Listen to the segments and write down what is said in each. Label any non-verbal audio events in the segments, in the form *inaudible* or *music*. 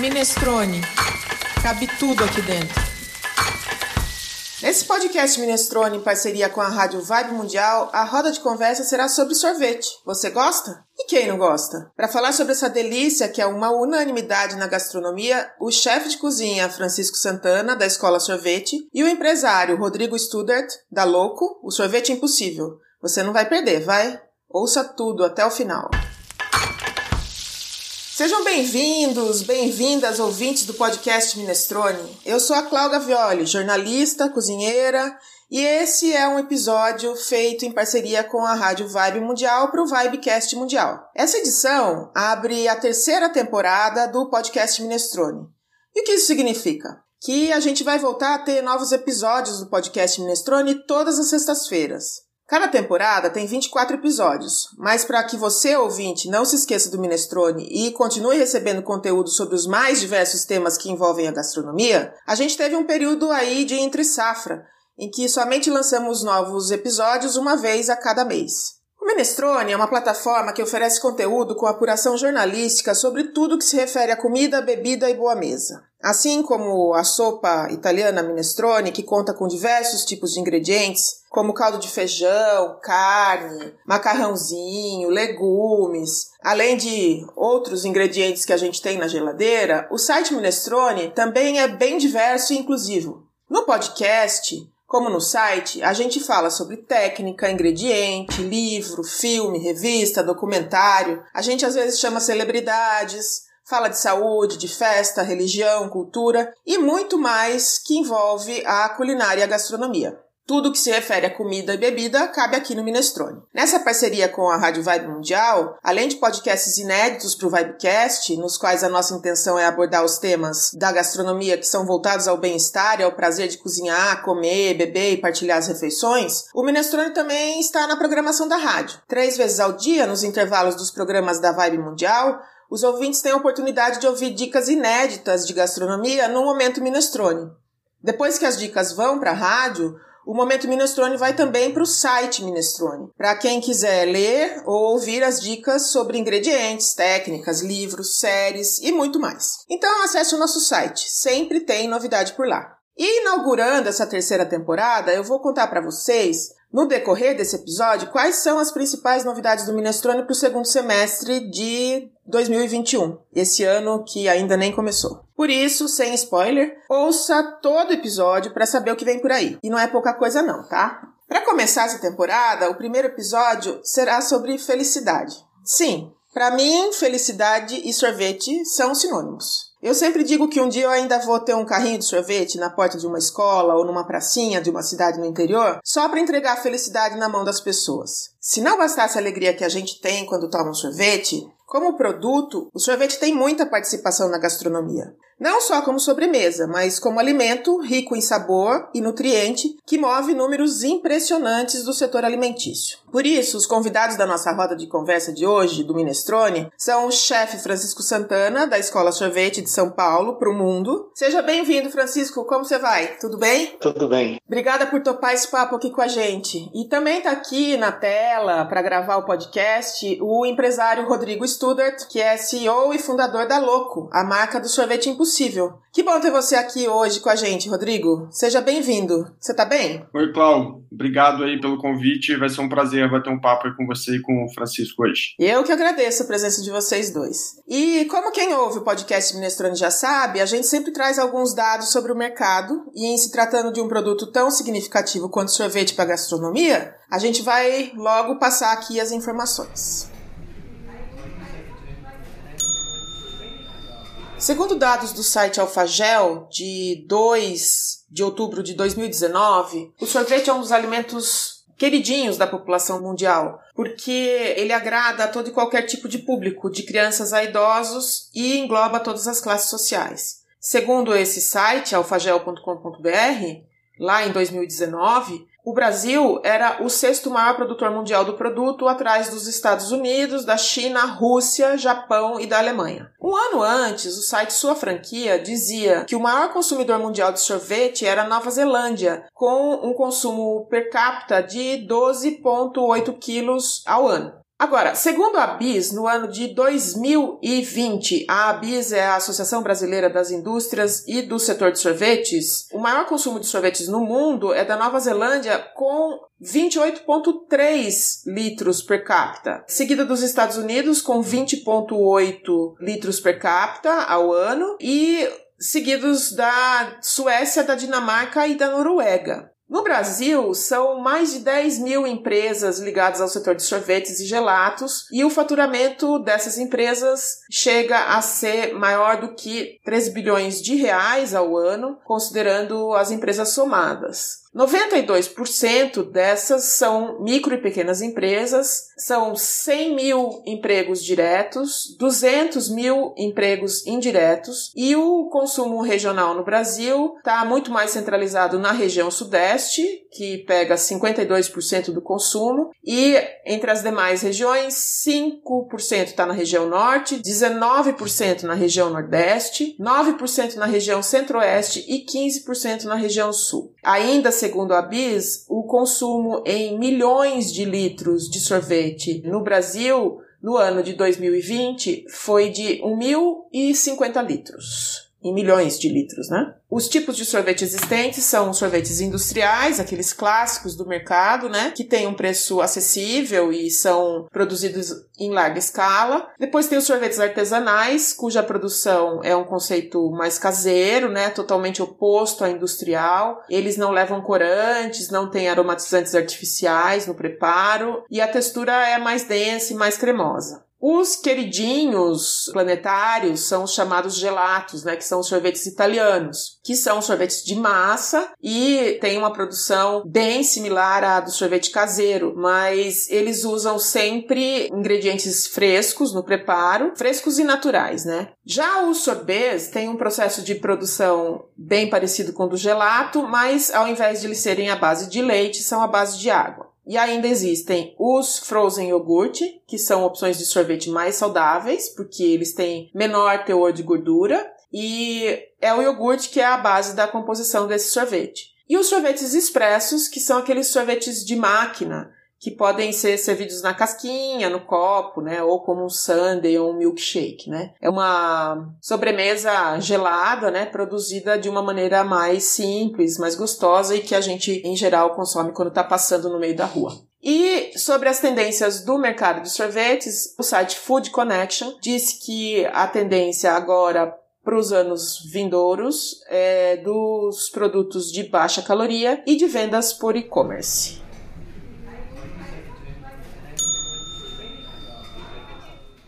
Minestrone. Cabe tudo aqui dentro. Nesse podcast Minestrone, em parceria com a Rádio Vibe Mundial, a roda de conversa será sobre sorvete. Você gosta? E quem não gosta? Para falar sobre essa delícia que é uma unanimidade na gastronomia, o chefe de cozinha Francisco Santana, da Escola Sorvete, e o empresário Rodrigo Studert, da Louco, o Sorvete Impossível. Você não vai perder, vai? Ouça tudo até o final. Sejam bem-vindos, bem-vindas, ouvintes do podcast Minestrone. Eu sou a Cláudia Violi, jornalista, cozinheira, e esse é um episódio feito em parceria com a Rádio Vibe Mundial para o Vibecast Mundial. Essa edição abre a terceira temporada do podcast Minestrone. E o que isso significa? Que a gente vai voltar a ter novos episódios do podcast Minestrone todas as sextas-feiras. Cada temporada tem 24 episódios, mas para que você, ouvinte, não se esqueça do Minestrone e continue recebendo conteúdo sobre os mais diversos temas que envolvem a gastronomia, a gente teve um período aí de entre safra, em que somente lançamos novos episódios uma vez a cada mês. O Minestrone é uma plataforma que oferece conteúdo com apuração jornalística sobre tudo que se refere a comida, bebida e boa mesa. Assim como a sopa italiana minestrone, que conta com diversos tipos de ingredientes, como caldo de feijão, carne, macarrãozinho, legumes, além de outros ingredientes que a gente tem na geladeira, o site Minestrone também é bem diverso e inclusivo. No podcast, como no site, a gente fala sobre técnica, ingrediente, livro, filme, revista, documentário. A gente às vezes chama celebridades, fala de saúde, de festa, religião, cultura e muito mais que envolve a culinária e a gastronomia. Tudo que se refere a comida e bebida cabe aqui no Minestrone. Nessa parceria com a Rádio Vibe Mundial, além de podcasts inéditos para o Vibecast, nos quais a nossa intenção é abordar os temas da gastronomia que são voltados ao bem-estar e ao prazer de cozinhar, comer, beber e partilhar as refeições, o Minestrone também está na programação da rádio. Três vezes ao dia, nos intervalos dos programas da Vibe Mundial, os ouvintes têm a oportunidade de ouvir dicas inéditas de gastronomia no Momento Minestrone. Depois que as dicas vão para a rádio, o Momento Minestrone vai também para o site Minestrone, para quem quiser ler ou ouvir as dicas sobre ingredientes, técnicas, livros, séries e muito mais. Então acesse o nosso site, sempre tem novidade por lá. E inaugurando essa terceira temporada, eu vou contar para vocês no decorrer desse episódio, quais são as principais novidades do Minestrone para o segundo semestre de 2021, esse ano que ainda nem começou. Por isso, sem spoiler, ouça todo o episódio para saber o que vem por aí. E não é pouca coisa não, tá? Para começar essa temporada, o primeiro episódio será sobre felicidade. Sim, para mim, felicidade e sorvete são sinônimos. Eu sempre digo que um dia eu ainda vou ter um carrinho de sorvete na porta de uma escola ou numa pracinha de uma cidade no interior, só para entregar a felicidade na mão das pessoas. Se não bastasse a alegria que a gente tem quando toma um sorvete, como produto, o sorvete tem muita participação na gastronomia. Não só como sobremesa, mas como alimento rico em sabor e nutriente que move números impressionantes do setor alimentício. Por isso, os convidados da nossa roda de conversa de hoje, do Minestrone, são o chefe Francisco Santana, da Escola Sorvete de São Paulo, para o mundo. Seja bem-vindo, Francisco. Como você vai? Tudo bem? Tudo bem. Obrigada por topar esse papo aqui com a gente. E também está aqui na tela, para gravar o podcast, o empresário Rodrigo Studert, que é CEO e fundador da Loco, a marca do sorvete impossível possível. Que bom ter você aqui hoje com a gente, Rodrigo. Seja bem-vindo. Você tá bem? Oi, Cláudio. Obrigado aí pelo convite. Vai ser um prazer bater um papo aí com você e com o Francisco hoje. Eu que agradeço a presença de vocês dois. E como quem ouve o podcast Minestrone já sabe, a gente sempre traz alguns dados sobre o mercado e em se tratando de um produto tão significativo quanto sorvete para gastronomia, a gente vai logo passar aqui as informações. Segundo dados do site Alfagel, de 2 de outubro de 2019, o sorvete é um dos alimentos queridinhos da população mundial, porque ele agrada a todo e qualquer tipo de público, de crianças a idosos e engloba todas as classes sociais. Segundo esse site, alfagel.com.br, lá em 2019, o Brasil era o sexto maior produtor mundial do produto, atrás dos Estados Unidos, da China, Rússia, Japão e da Alemanha. Um ano antes, o site Sua Franquia dizia que o maior consumidor mundial de sorvete era a Nova Zelândia, com um consumo per capita de 12,8 quilos ao ano. Agora, segundo a ABIS, no ano de 2020, a ABIS é a Associação Brasileira das Indústrias e do Setor de Sorvetes, o maior consumo de sorvetes no mundo é da Nova Zelândia, com 28,3 litros per capita, seguida dos Estados Unidos, com 20,8 litros per capita ao ano, e seguidos da Suécia, da Dinamarca e da Noruega. No Brasil, são mais de 10 mil empresas ligadas ao setor de sorvetes e gelatos, e o faturamento dessas empresas chega a ser maior do que 3 bilhões de reais ao ano, considerando as empresas somadas. 92% dessas são micro e pequenas empresas, são 100 mil empregos diretos, 200 mil empregos indiretos e o consumo regional no Brasil está muito mais centralizado na região sudeste, que pega 52% do consumo, e entre as demais regiões, 5% está na região norte, 19% na região nordeste, 9% na região centro-oeste e 15% na região sul. Ainda segundo a BIS, o consumo em milhões de litros de sorvete no Brasil no ano de 2020 foi de 1.050 litros em milhões de litros, né? Os tipos de sorvete existentes são sorvetes industriais, aqueles clássicos do mercado, né? Que têm um preço acessível e são produzidos em larga escala. Depois tem os sorvetes artesanais, cuja produção é um conceito mais caseiro, né? Totalmente oposto à industrial. Eles não levam corantes, não têm aromatizantes artificiais no preparo e a textura é mais densa e mais cremosa. Os queridinhos planetários são os chamados gelatos, né, que são os sorvetes italianos, que são sorvetes de massa e tem uma produção bem similar à do sorvete caseiro, mas eles usam sempre ingredientes frescos no preparo, frescos e naturais, né? Já os sorbets têm um processo de produção bem parecido com o do gelato, mas ao invés de eles serem à base de leite, são à base de água. E ainda existem os frozen yogurt, que são opções de sorvete mais saudáveis, porque eles têm menor teor de gordura, e é o iogurte que é a base da composição desse sorvete. E os sorvetes expressos, que são aqueles sorvetes de máquina, que podem ser servidos na casquinha, no copo, né, ou como um sundae ou um milkshake, né? É uma sobremesa gelada, né, produzida de uma maneira mais simples, mais gostosa e que a gente em geral consome quando está passando no meio da rua. E sobre as tendências do mercado de sorvetes, o site Food Connection diz que a tendência agora para os anos vindouros é dos produtos de baixa caloria e de vendas por e-commerce.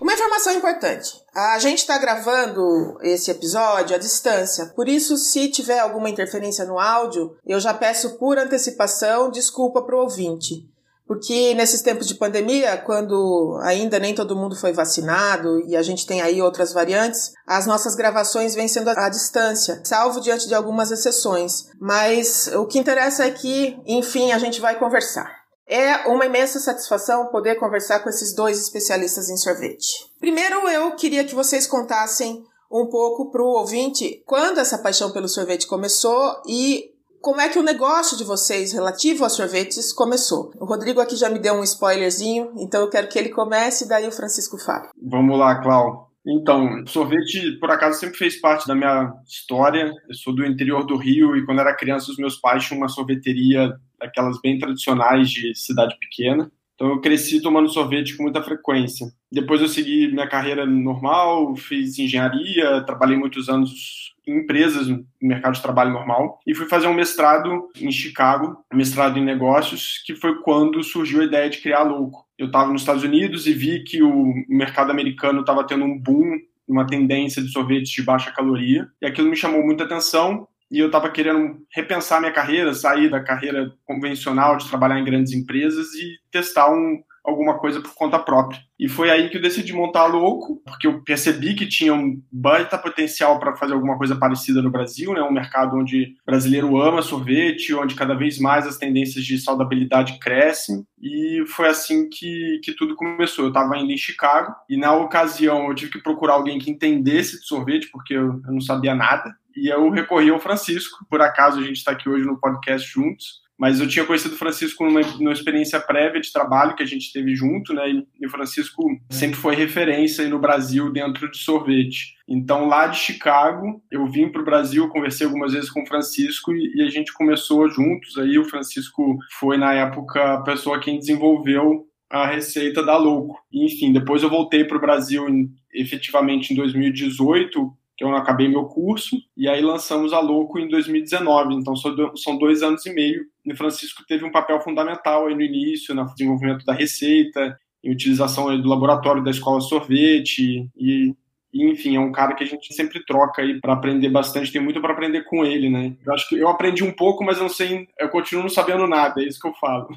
Uma informação importante. A gente está gravando esse episódio à distância, por isso, se tiver alguma interferência no áudio, eu já peço por antecipação desculpa para o ouvinte. Porque nesses tempos de pandemia, quando ainda nem todo mundo foi vacinado e a gente tem aí outras variantes, as nossas gravações vêm sendo à distância, salvo diante de algumas exceções. Mas o que interessa é que, enfim, a gente vai conversar. É uma imensa satisfação poder conversar com esses dois especialistas em sorvete. Primeiro, eu queria que vocês contassem um pouco para o ouvinte quando essa paixão pelo sorvete começou e como é que o negócio de vocês relativo a sorvetes começou. O Rodrigo aqui já me deu um spoilerzinho, então eu quero que ele comece e daí o Francisco fale. Vamos lá, Clau. Então, sorvete, por acaso, sempre fez parte da minha história. Eu sou do interior do Rio e quando era criança, os meus pais tinham uma sorveteria aquelas bem tradicionais de cidade pequena. Então eu cresci tomando sorvete com muita frequência. Depois eu segui minha carreira normal, fiz engenharia, trabalhei muitos anos em empresas no mercado de trabalho normal e fui fazer um mestrado em Chicago, mestrado em negócios, que foi quando surgiu a ideia de criar Louco. Eu estava nos Estados Unidos e vi que o mercado americano estava tendo um boom uma tendência de sorvetes de baixa caloria, e aquilo me chamou muita atenção e eu estava querendo repensar minha carreira, sair da carreira convencional de trabalhar em grandes empresas e testar um, alguma coisa por conta própria. E foi aí que eu decidi montar a Louco, porque eu percebi que tinha um baita potencial para fazer alguma coisa parecida no Brasil, né? Um mercado onde o brasileiro ama sorvete, onde cada vez mais as tendências de saudabilidade crescem. E foi assim que, que tudo começou. Eu estava indo em Chicago e na ocasião eu tive que procurar alguém que entendesse de sorvete, porque eu, eu não sabia nada e eu recorri ao Francisco. Por acaso a gente está aqui hoje no podcast juntos. Mas eu tinha conhecido o Francisco numa, numa, experiência prévia de trabalho que a gente teve junto, né? E o Francisco sempre foi referência no Brasil dentro de sorvete. Então, lá de Chicago, eu vim para o Brasil, conversei algumas vezes com o Francisco e, e a gente começou juntos. Aí o Francisco foi, na época, a pessoa quem desenvolveu a receita da Louco. Enfim, depois eu voltei para o Brasil em, efetivamente em 2018 que eu acabei meu curso, e aí lançamos a Louco em 2019, então são dois anos e meio. E o Francisco teve um papel fundamental aí no início, no desenvolvimento da receita, em utilização do laboratório da escola sorvete, e, e, enfim, é um cara que a gente sempre troca aí para aprender bastante, tem muito para aprender com ele, né? Eu acho que eu aprendi um pouco, mas eu não sei, eu continuo não sabendo nada, é isso que eu falo.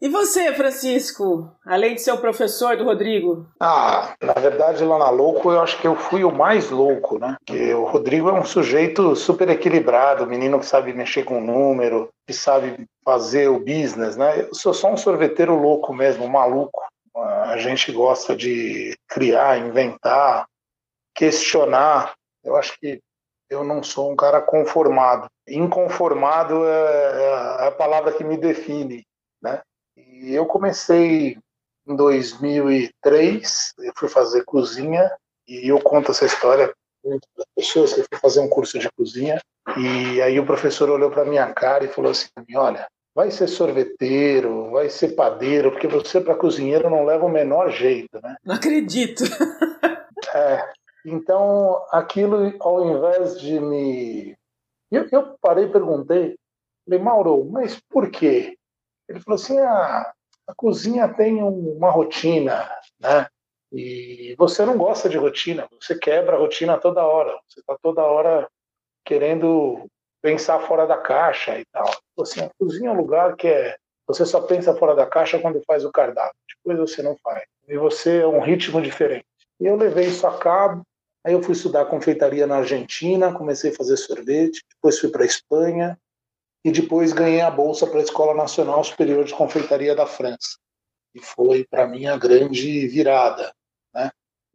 E você, Francisco, além de ser o professor do Rodrigo? Ah, na verdade, lá na Louco, eu acho que eu fui o mais louco, né? Porque o Rodrigo é um sujeito super equilibrado, menino que sabe mexer com número, que sabe fazer o business, né? Eu sou só um sorveteiro louco mesmo, maluco. A gente gosta de criar, inventar, questionar. Eu acho que eu não sou um cara conformado. Inconformado é, é a palavra que me define, né? E eu comecei em 2003, eu fui fazer cozinha e eu conto essa história para pessoas que eu fui fazer um curso de cozinha e aí o professor olhou para minha cara e falou assim: "Olha, vai ser sorveteiro, vai ser padeiro, porque você para cozinheiro não leva o menor jeito, né?" Não acredito. é. Então, aquilo ao invés de me eu, eu parei e perguntei, falei, Mauro, mas por quê? Ele falou assim: ah, a cozinha tem uma rotina, né? E você não gosta de rotina, você quebra a rotina toda hora, você está toda hora querendo pensar fora da caixa e tal. Assim, a cozinha é um lugar que é você só pensa fora da caixa quando faz o cardápio, depois você não faz. E você é um ritmo diferente. E eu levei isso a cabo. Aí eu fui estudar confeitaria na Argentina, comecei a fazer sorvete, depois fui para a Espanha, e depois ganhei a bolsa para a Escola Nacional Superior de Confeitaria da França. E foi para mim a grande virada, né?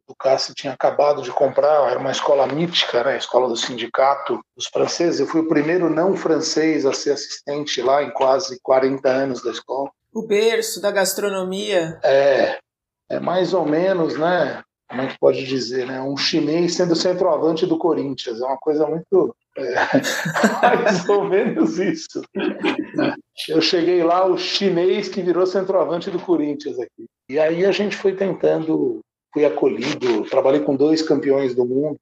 O Cássio tinha acabado de comprar, era uma escola mítica, né? A escola do sindicato dos franceses. Eu fui o primeiro não francês a ser assistente lá em quase 40 anos da escola. O berço da gastronomia. É, é mais ou menos, né? Como é que pode dizer, né? Um chinês sendo centroavante do Corinthians. É uma coisa muito é, *laughs* mais ou menos isso. Eu cheguei lá, o chinês que virou centroavante do Corinthians aqui. E aí a gente foi tentando, fui acolhido, trabalhei com dois campeões do mundo,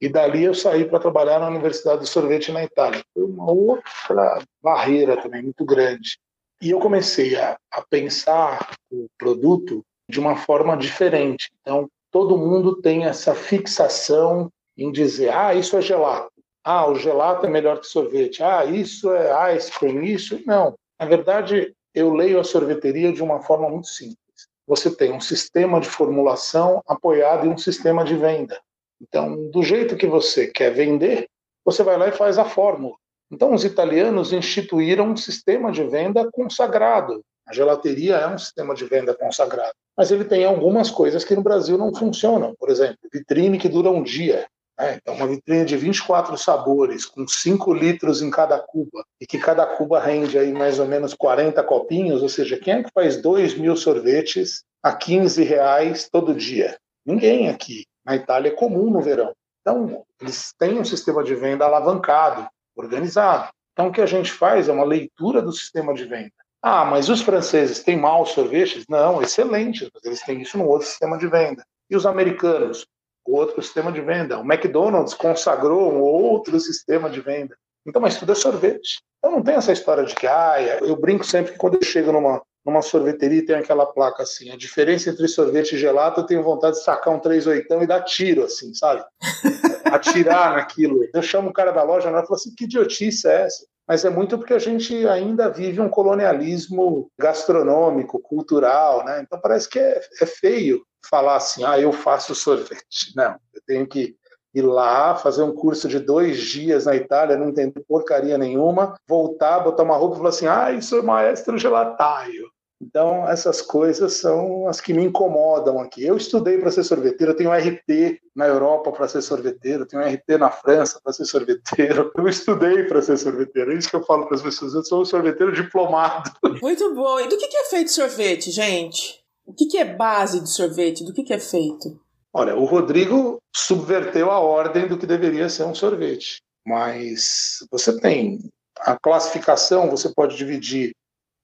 e dali eu saí para trabalhar na Universidade do Sorvete na Itália. Foi uma outra barreira também muito grande. E eu comecei a, a pensar o produto de uma forma diferente. Então, todo mundo tem essa fixação em dizer, ah, isso é gelato. Ah, o gelato é melhor que sorvete. Ah, isso é ice cream. Isso não. Na verdade, eu leio a sorveteria de uma forma muito simples. Você tem um sistema de formulação apoiado em um sistema de venda. Então, do jeito que você quer vender, você vai lá e faz a fórmula. Então, os italianos instituíram um sistema de venda consagrado. A gelateria é um sistema de venda consagrado. Mas ele tem algumas coisas que no Brasil não funcionam. Por exemplo, vitrine que dura um dia. É, então, uma vitrine de 24 sabores, com 5 litros em cada cuba, e que cada cuba rende aí mais ou menos 40 copinhos, ou seja, quem é que faz 2 mil sorvetes a 15 reais todo dia? Ninguém aqui. Na Itália é comum no verão. Então, eles têm um sistema de venda alavancado, organizado. Então, o que a gente faz é uma leitura do sistema de venda. Ah, mas os franceses têm maus sorvetes? Não, excelentes, mas eles têm isso no outro sistema de venda. E os americanos? outro sistema de venda. O McDonald's consagrou um outro sistema de venda. Então, mas tudo é sorvete. Eu não tenho essa história de que, ah, eu brinco sempre que quando eu chego numa, numa sorveteria e tem aquela placa assim, a diferença entre sorvete e gelato, eu tenho vontade de sacar um 38 e dar tiro, assim, sabe? *laughs* Atirar naquilo. Eu chamo o cara da loja e falo assim, que idiotice é essa? Mas é muito porque a gente ainda vive um colonialismo gastronômico, cultural, né? Então parece que é, é feio falar assim, ah, eu faço sorvete. *laughs* Não, eu tenho que ir lá, fazer um curso de dois dias na Itália, não entender porcaria nenhuma, voltar, botar uma roupa e falar assim, ah, sou maestro gelataio. Então, essas coisas são as que me incomodam aqui. Eu estudei para ser sorveteiro, eu tenho RT na Europa para ser sorveteiro, eu tenho RT na França para ser sorveteiro. Eu estudei para ser sorveteiro. É isso que eu falo para as pessoas. Eu sou um sorveteiro diplomado. Muito bom. E do que é feito sorvete, gente? O que é base de sorvete? Do que é feito? Olha, o Rodrigo subverteu a ordem do que deveria ser um sorvete. Mas você tem a classificação, você pode dividir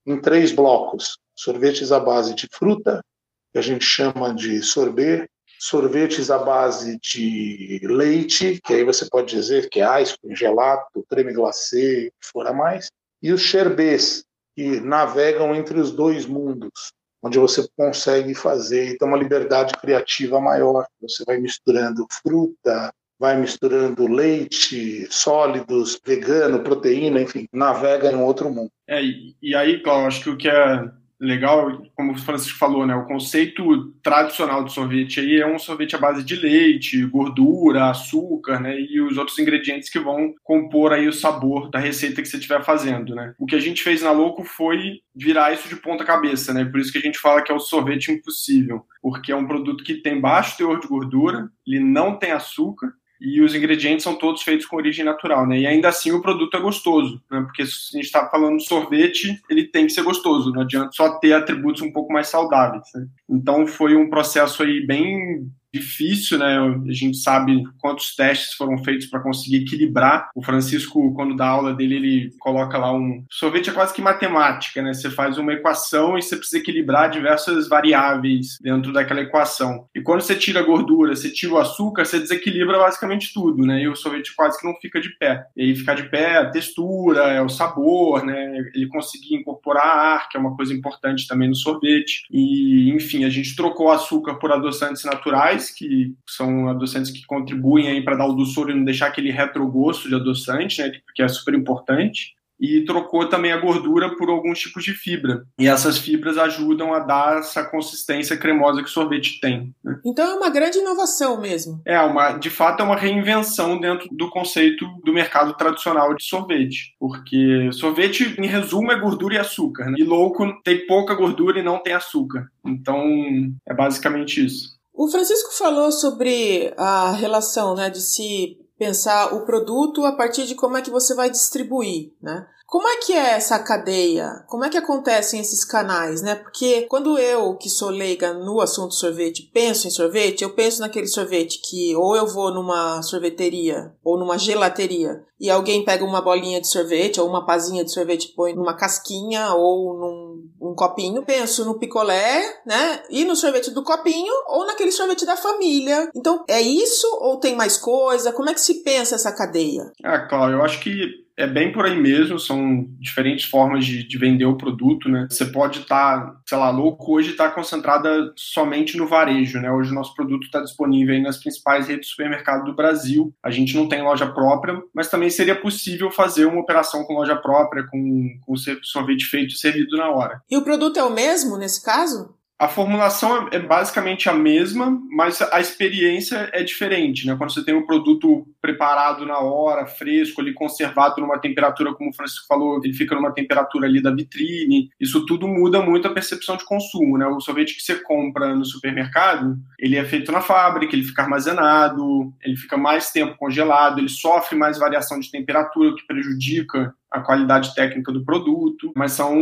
em três blocos: sorvetes à base de fruta, que a gente chama de sorbet, sorvetes à base de leite, que aí você pode dizer que é ice cream, gelato, creme glacê, o que for a mais, e os sherbets, que navegam entre os dois mundos, onde você consegue fazer, então, uma liberdade criativa maior. Você vai misturando fruta, vai misturando leite, sólidos, vegano, proteína, enfim, navega em um outro mundo. É, e, aí, Cláudio, acho que o que é legal, como o Francisco falou, né, o conceito tradicional do sorvete aí é um sorvete à base de leite, gordura, açúcar, né, e os outros ingredientes que vão compor aí o sabor da receita que você estiver fazendo, né. O que a gente fez na Louco foi virar isso de ponta cabeça, né, por isso que a gente fala que é o sorvete impossível, porque é um produto que tem baixo teor de gordura, ele não tem açúcar, e os ingredientes são todos feitos com origem natural, né? E ainda assim o produto é gostoso, né? Porque se a gente está falando sorvete, ele tem que ser gostoso, não adianta só ter atributos um pouco mais saudáveis. Né? Então foi um processo aí bem difícil, né? A gente sabe quantos testes foram feitos para conseguir equilibrar. O Francisco, quando dá aula dele, ele coloca lá um sorvete é quase que matemática, né? Você faz uma equação e você precisa equilibrar diversas variáveis dentro daquela equação. E quando você tira a gordura, você tira o açúcar, você desequilibra basicamente tudo, né? E o sorvete quase que não fica de pé. E aí ficar de pé, a textura, é o sabor, né? Ele conseguir incorporar ar, que é uma coisa importante também no sorvete. E, enfim, a gente trocou açúcar por adoçantes naturais que são adoçantes que contribuem aí para dar o doçor e não deixar aquele retrogosto de adoçante, né, que é super importante. E trocou também a gordura por alguns tipos de fibra. E essas fibras ajudam a dar essa consistência cremosa que o sorvete tem. Né? Então é uma grande inovação mesmo. É, uma, de fato é uma reinvenção dentro do conceito do mercado tradicional de sorvete. Porque sorvete, em resumo, é gordura e açúcar. Né? E louco tem pouca gordura e não tem açúcar. Então é basicamente isso. O Francisco falou sobre a relação, né, de se pensar o produto a partir de como é que você vai distribuir, né? Como é que é essa cadeia? Como é que acontecem esses canais, né? Porque quando eu, que sou leiga no assunto sorvete, penso em sorvete, eu penso naquele sorvete que ou eu vou numa sorveteria ou numa gelateria e alguém pega uma bolinha de sorvete ou uma pazinha de sorvete e põe numa casquinha ou num um copinho, penso no picolé, né? E no sorvete do copinho ou naquele sorvete da família. Então, é isso ou tem mais coisa? Como é que se pensa essa cadeia? Ah, claro, eu acho que é bem por aí mesmo, são diferentes formas de, de vender o produto, né? Você pode estar, tá, sei lá, louco hoje está concentrada somente no varejo, né? Hoje o nosso produto está disponível nas principais redes de supermercado do Brasil. A gente não tem loja própria, mas também seria possível fazer uma operação com loja própria, com, com sorvete feito e servido na hora. E o produto é o mesmo nesse caso? a formulação é, é basicamente a mesma, mas a experiência é diferente, né? Quando você tem um produto preparado na hora, fresco, ali conservado numa temperatura, como o Francisco falou, ele fica numa temperatura ali da vitrine. Isso tudo muda muito a percepção de consumo, né? O sorvete que você compra no supermercado, ele é feito na fábrica, ele fica armazenado, ele fica mais tempo congelado, ele sofre mais variação de temperatura, o que prejudica a qualidade técnica do produto, mas são,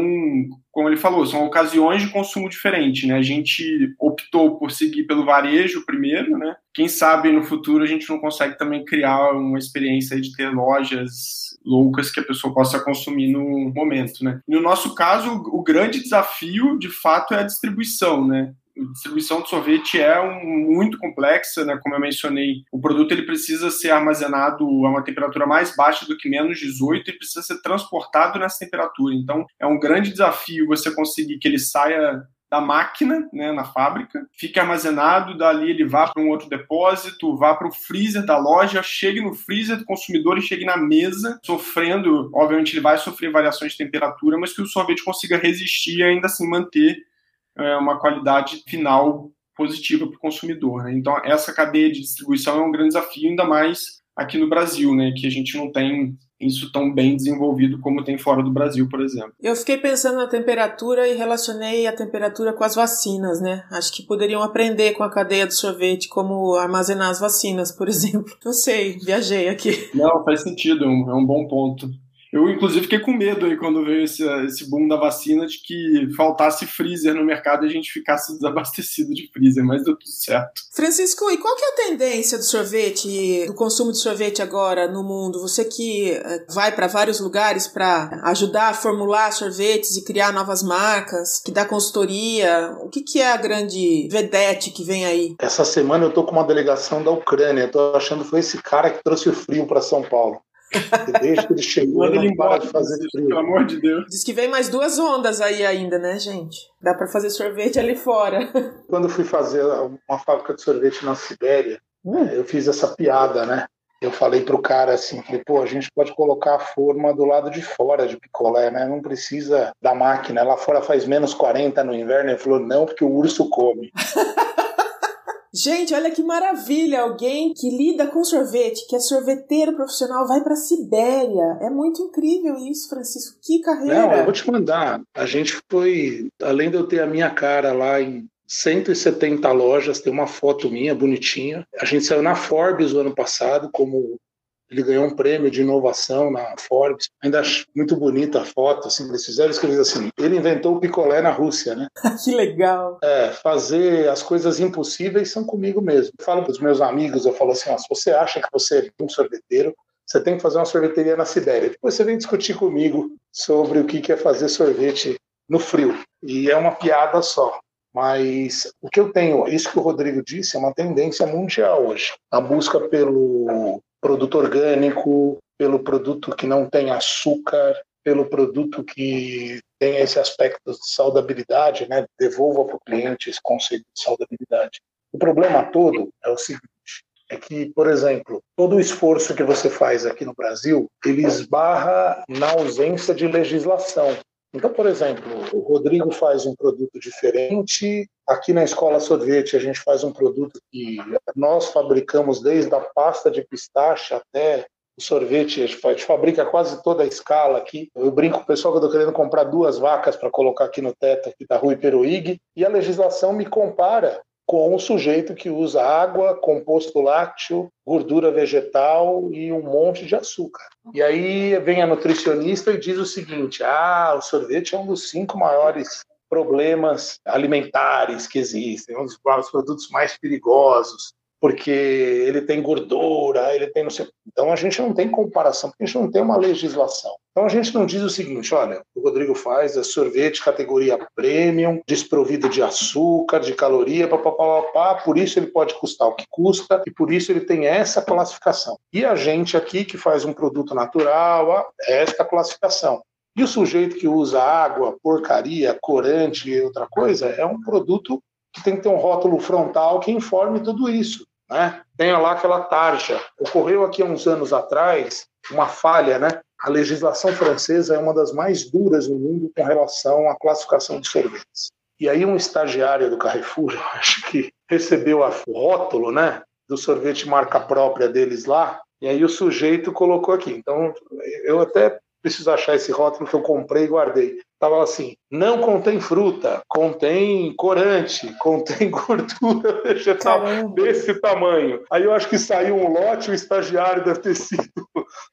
como ele falou, são ocasiões de consumo diferentes, né? A gente optou por seguir pelo varejo primeiro, né? Quem sabe no futuro a gente não consegue também criar uma experiência de ter lojas loucas que a pessoa possa consumir no momento, né? No nosso caso, o grande desafio, de fato, é a distribuição, né? Distribuição de sorvete é um, muito complexa, né? Como eu mencionei, o produto ele precisa ser armazenado a uma temperatura mais baixa do que menos 18 e precisa ser transportado nessa temperatura. Então, é um grande desafio você conseguir que ele saia da máquina, né, na fábrica, fique armazenado, dali ele vá para um outro depósito, vá para o freezer da loja, chegue no freezer do consumidor e chegue na mesa, sofrendo, obviamente ele vai sofrer variações de temperatura, mas que o sorvete consiga resistir e ainda assim manter é, uma qualidade final positiva para o consumidor. Né? Então, essa cadeia de distribuição é um grande desafio, ainda mais aqui no Brasil, né, que a gente não tem isso tão bem desenvolvido como tem fora do Brasil, por exemplo. Eu fiquei pensando na temperatura e relacionei a temperatura com as vacinas, né? Acho que poderiam aprender com a cadeia do sorvete como armazenar as vacinas, por *laughs* exemplo. Não sei, viajei aqui. Não, faz sentido, é um bom ponto. Eu, inclusive, fiquei com medo aí quando veio esse, esse boom da vacina de que faltasse freezer no mercado e a gente ficasse desabastecido de freezer, mas deu tudo certo. Francisco, e qual que é a tendência do sorvete, do consumo de sorvete agora no mundo? Você que eh, vai para vários lugares para ajudar a formular sorvetes e criar novas marcas, que dá consultoria, o que, que é a grande vedete que vem aí? Essa semana eu tô com uma delegação da Ucrânia, tô achando que foi esse cara que trouxe o frio para São Paulo. *laughs* Desde que ele chegou, ele não para de fazer frio. Pelo amor de Deus. Diz que vem mais duas ondas aí ainda, né, gente? Dá para fazer sorvete ali fora. *laughs* Quando fui fazer uma fábrica de sorvete na Sibéria, hum. eu fiz essa piada, né? Eu falei pro cara assim, falei, pô, a gente pode colocar a forma do lado de fora de picolé, né? Não precisa da máquina. Lá fora faz menos 40 no inverno. Ele falou, não, porque o urso come. *laughs* Gente, olha que maravilha! Alguém que lida com sorvete, que é sorveteiro profissional, vai para Sibéria. É muito incrível isso, Francisco. Que carreira! Não, eu vou te mandar. A gente foi, além de eu ter a minha cara lá em 170 lojas, tem uma foto minha bonitinha. A gente saiu na Forbes o ano passado como ele ganhou um prêmio de inovação na Forbes. Ainda acho muito bonita a foto, assim, eles fizeram escrever assim: ele inventou o picolé na Rússia, né? *laughs* que legal! É, fazer as coisas impossíveis são comigo mesmo. Eu falo para os meus amigos, eu falo assim: ó, se você acha que você é um sorveteiro, você tem que fazer uma sorveteria na Sibéria. Depois você vem discutir comigo sobre o que é fazer sorvete no frio. E é uma piada só. Mas o que eu tenho, isso que o Rodrigo disse, é uma tendência mundial hoje. A busca pelo produto orgânico, pelo produto que não tem açúcar, pelo produto que tem esse aspecto de saudabilidade, né? devolva para o cliente esse conceito de saudabilidade. O problema todo é o seguinte, é que, por exemplo, todo o esforço que você faz aqui no Brasil, ele esbarra na ausência de legislação. Então, por exemplo, o Rodrigo faz um produto diferente. Aqui na Escola Sorvete, a gente faz um produto que nós fabricamos desde a pasta de pistache até o sorvete. A gente fabrica quase toda a escala aqui. Eu brinco com o pessoal que eu estou querendo comprar duas vacas para colocar aqui no teto aqui da Rua Iperuígue. E a legislação me compara com um sujeito que usa água, composto lácteo, gordura vegetal e um monte de açúcar. E aí vem a nutricionista e diz o seguinte: ah, o sorvete é um dos cinco maiores problemas alimentares que existem, um dos produtos mais perigosos porque ele tem gordura, ele tem não sei. Então a gente não tem comparação, porque a gente não tem uma legislação. Então a gente não diz o seguinte: olha, o Rodrigo faz é sorvete categoria premium, desprovido de açúcar, de caloria, papapá, por isso ele pode custar o que custa e por isso ele tem essa classificação. E a gente aqui que faz um produto natural, esta classificação. E o sujeito que usa água, porcaria, corante e outra coisa, é um produto que tem que ter um rótulo frontal que informe tudo isso. Né? Tenha lá aquela tarja. Ocorreu aqui há uns anos atrás uma falha, né? A legislação francesa é uma das mais duras no mundo com relação à classificação de sorvetes. E aí um estagiário do Carrefour, *laughs* acho que recebeu o rótulo, né, do sorvete marca própria deles lá, e aí o sujeito colocou aqui. Então, eu até preciso achar esse rótulo que eu comprei e guardei. Tava assim, não contém fruta, contém corante, contém *laughs* gordura vegetal Caramba. desse tamanho. Aí eu acho que saiu um lote, o estagiário deve ter sido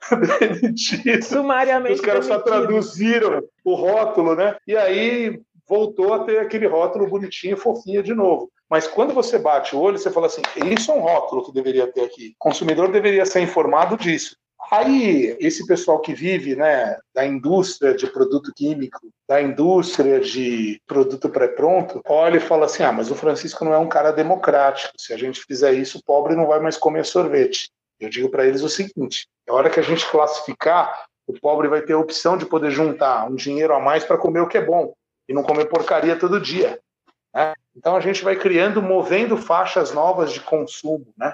*laughs* demitido. Sumariamente Os caras só traduziram o rótulo, né? E aí voltou a ter aquele rótulo bonitinho, fofinho de novo. Mas quando você bate o olho, você fala assim: isso é um rótulo que deveria ter aqui. O consumidor deveria ser informado disso. Aí, esse pessoal que vive né, da indústria de produto químico, da indústria de produto pré-pronto, olha e fala assim: ah, mas o Francisco não é um cara democrático. Se a gente fizer isso, o pobre não vai mais comer sorvete. Eu digo para eles o seguinte: a hora que a gente classificar, o pobre vai ter a opção de poder juntar um dinheiro a mais para comer o que é bom e não comer porcaria todo dia. Né? Então a gente vai criando, movendo faixas novas de consumo, né?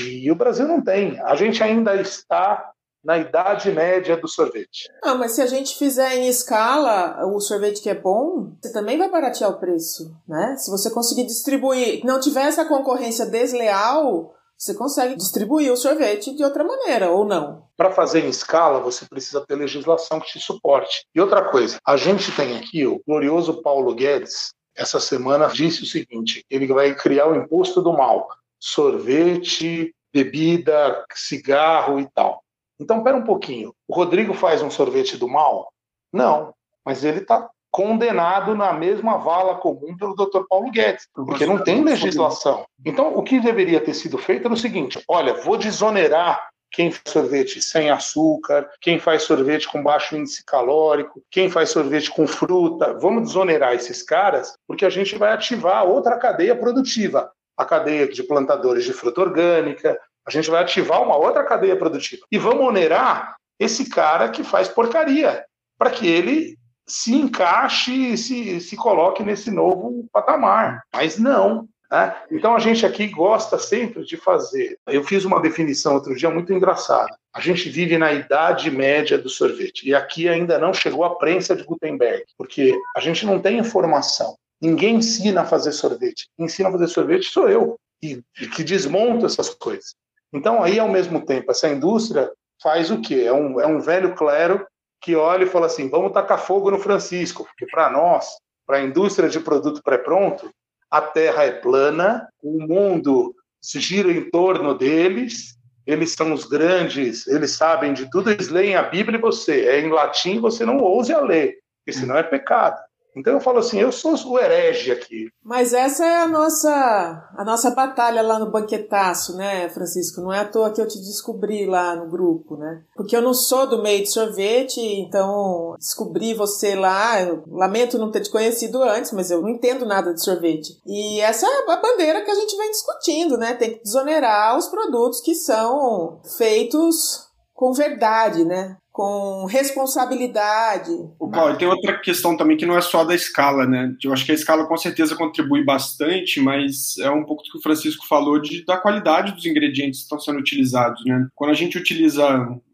E o Brasil não tem. A gente ainda está na idade média do sorvete. Ah, mas se a gente fizer em escala o sorvete que é bom, você também vai baratear o preço, né? Se você conseguir distribuir, não tiver essa concorrência desleal, você consegue distribuir o sorvete de outra maneira, ou não? Para fazer em escala, você precisa ter legislação que te suporte. E outra coisa, a gente tem aqui o glorioso Paulo Guedes, essa semana disse o seguinte: ele vai criar o imposto do mal, sorvete, bebida, cigarro e tal. Então, pera um pouquinho. O Rodrigo faz um sorvete do mal? Não, mas ele está condenado na mesma vala comum pelo Dr. Paulo Guedes, porque não tem legislação. Então, o que deveria ter sido feito era o seguinte: olha, vou desonerar quem faz sorvete sem açúcar, quem faz sorvete com baixo índice calórico, quem faz sorvete com fruta. Vamos desonerar esses caras, porque a gente vai ativar outra cadeia produtiva, a cadeia de plantadores de fruta orgânica. A gente vai ativar uma outra cadeia produtiva. E vamos onerar esse cara que faz porcaria, para que ele se encaixe e se, se coloque nesse novo patamar. Mas não, né? Então a gente aqui gosta sempre de fazer. Eu fiz uma definição outro dia muito engraçada. A gente vive na idade média do sorvete e aqui ainda não chegou a prensa de Gutenberg, porque a gente não tem informação. Ninguém ensina a fazer sorvete. Quem ensina a fazer sorvete sou eu, e que desmonto essas coisas. Então aí ao mesmo tempo essa indústria faz o quê? É um, é um velho clero que olha e fala assim: vamos tacar fogo no Francisco, porque para nós, para a indústria de produto pré-pronto, a Terra é plana, o mundo se gira em torno deles, eles são os grandes, eles sabem de tudo, eles leem a Bíblia e você, é em latim, você não ouse a ler, porque senão é pecado. Então eu falo assim, eu sou o herege aqui. Mas essa é a nossa a nossa batalha lá no banquetaço, né, Francisco? Não é à toa que eu te descobri lá no grupo, né? Porque eu não sou do meio de sorvete, então descobri você lá. Lamento não ter te conhecido antes, mas eu não entendo nada de sorvete. E essa é a bandeira que a gente vem discutindo, né? Tem que desonerar os produtos que são feitos com verdade, né? Com responsabilidade. O Paulo, tem outra questão também que não é só da escala, né? Eu acho que a escala com certeza contribui bastante, mas é um pouco do que o Francisco falou de, da qualidade dos ingredientes que estão sendo utilizados, né? Quando a gente utiliza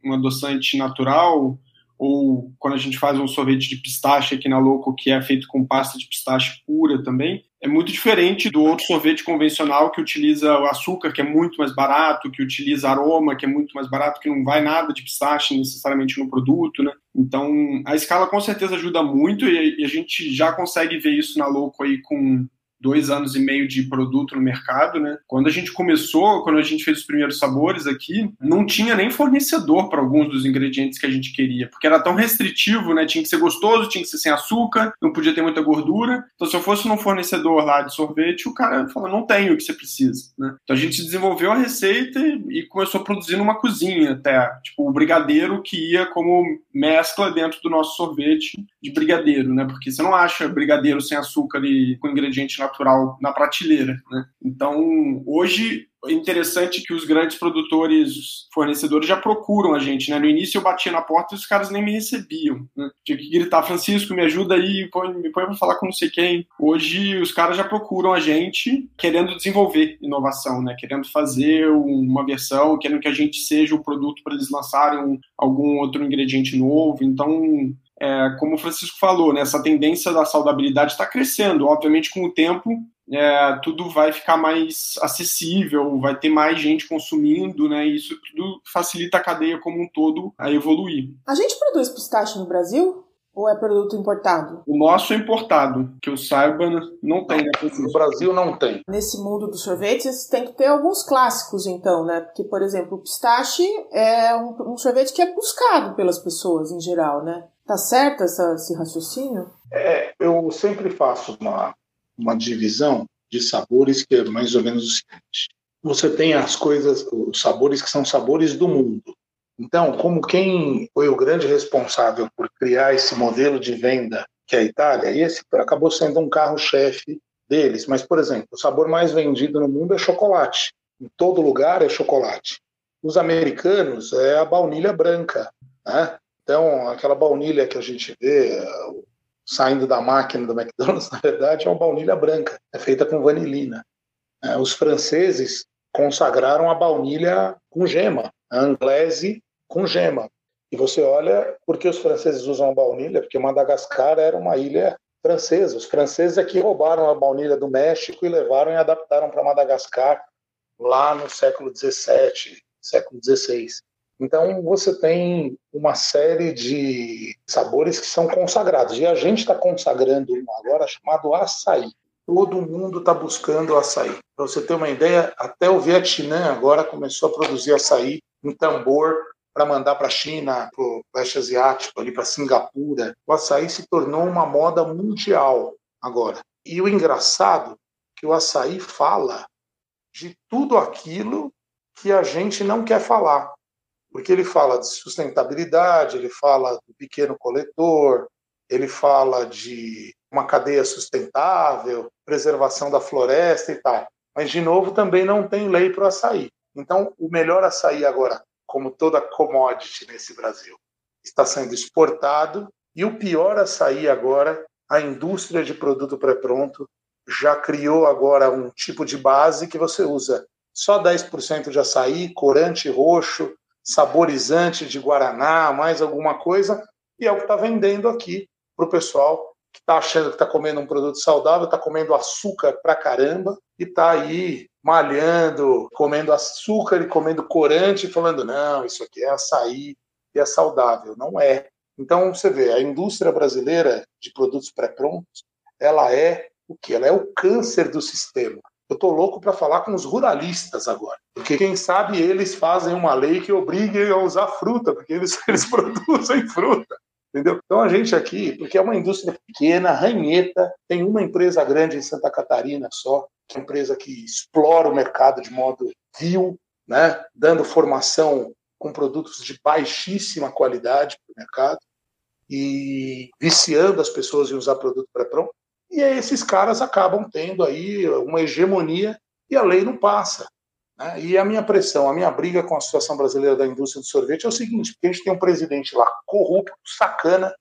um adoçante natural, ou quando a gente faz um sorvete de pistache aqui na Loco, que é feito com pasta de pistache pura também, é muito diferente do outro sorvete convencional que utiliza o açúcar, que é muito mais barato, que utiliza aroma, que é muito mais barato, que não vai nada de pistache necessariamente no produto, né? Então, a escala com certeza ajuda muito e a gente já consegue ver isso na Loco aí com dois anos e meio de produto no mercado, né? Quando a gente começou, quando a gente fez os primeiros sabores aqui, não tinha nem fornecedor para alguns dos ingredientes que a gente queria, porque era tão restritivo, né? Tinha que ser gostoso, tinha que ser sem açúcar, não podia ter muita gordura. Então, se eu fosse num fornecedor lá de sorvete, o cara falou, não tenho o que você precisa, né? Então, a gente desenvolveu a receita e começou a produzir numa cozinha até, tipo, o brigadeiro que ia como mescla dentro do nosso sorvete de brigadeiro, né? Porque você não acha brigadeiro sem açúcar e com ingrediente natural natural na prateleira. Né? Então, hoje é interessante que os grandes produtores, fornecedores já procuram a gente, né? No início eu batia na porta e os caras nem me recebiam, né? Tinha que gritar, Francisco, me ajuda aí, põe, me põe pra falar com não sei quem. Hoje os caras já procuram a gente querendo desenvolver inovação, né? Querendo fazer uma versão, querendo que a gente seja o produto para eles lançarem algum outro ingrediente novo. Então, é, como o Francisco falou, né, essa tendência da saudabilidade está crescendo. Obviamente, com o tempo, é, tudo vai ficar mais acessível, vai ter mais gente consumindo, né? E isso tudo facilita a cadeia como um todo a evoluir. A gente produz pistache no Brasil? Ou é produto importado? O nosso é importado, que eu saiba, não tem, né? No Brasil não tem. Nesse mundo dos sorvetes, tem que ter alguns clássicos, então, né? Porque, por exemplo, o pistache é um, um sorvete que é buscado pelas pessoas em geral, né? Tá certo essa, esse raciocínio? É, eu sempre faço uma, uma divisão de sabores que é mais ou menos o seguinte. Você tem as coisas, os sabores que são sabores do mundo. Então, como quem foi o grande responsável por criar esse modelo de venda que é a Itália, e esse acabou sendo um carro-chefe deles. Mas, por exemplo, o sabor mais vendido no mundo é chocolate. Em todo lugar é chocolate. Os americanos é a baunilha branca. Né? Então, aquela baunilha que a gente vê saindo da máquina do McDonald's, *laughs* na verdade, é uma baunilha branca, é feita com vanilina. É, os franceses consagraram a baunilha com gema, a anglese com gema. E você olha por que os franceses usam a baunilha, porque Madagascar era uma ilha francesa. Os franceses é que roubaram a baunilha do México e levaram e adaptaram para Madagascar lá no século XVII, século XVI. Então você tem uma série de sabores que são consagrados. E a gente está consagrando um agora chamado açaí. Todo mundo está buscando açaí. Para você ter uma ideia, até o Vietnã agora começou a produzir açaí em tambor para mandar para a China, para o leste asiático, ali para Singapura. O açaí se tornou uma moda mundial agora. E o engraçado é que o açaí fala de tudo aquilo que a gente não quer falar porque ele fala de sustentabilidade, ele fala do pequeno coletor, ele fala de uma cadeia sustentável, preservação da floresta e tal. Mas, de novo, também não tem lei para o açaí. Então, o melhor açaí agora, como toda commodity nesse Brasil, está sendo exportado. E o pior açaí agora, a indústria de produto pré-pronto já criou agora um tipo de base que você usa só 10% de açaí, corante roxo, saborizante de Guaraná, mais alguma coisa, e é o que está vendendo aqui para o pessoal que está achando que está comendo um produto saudável, está comendo açúcar pra caramba e está aí malhando, comendo açúcar e comendo corante, falando: não, isso aqui é açaí e é saudável. Não é. Então, você vê, a indústria brasileira de produtos pré-prontos, ela é o que? Ela é o câncer do sistema. Eu estou louco para falar com os ruralistas agora, porque quem sabe eles fazem uma lei que obrigue a usar fruta, porque eles, *laughs* eles produzem fruta. Entendeu? Então a gente aqui, porque é uma indústria pequena, ranheta, tem uma empresa grande em Santa Catarina só, que é uma empresa que explora o mercado de modo vil, né? dando formação com produtos de baixíssima qualidade para o mercado e viciando as pessoas em usar produto pré-pronto. E esses caras acabam tendo aí uma hegemonia e a lei não passa. Né? E a minha pressão, a minha briga com a Associação Brasileira da Indústria do Sorvete é o seguinte: porque a gente tem um presidente lá corrupto, sacana,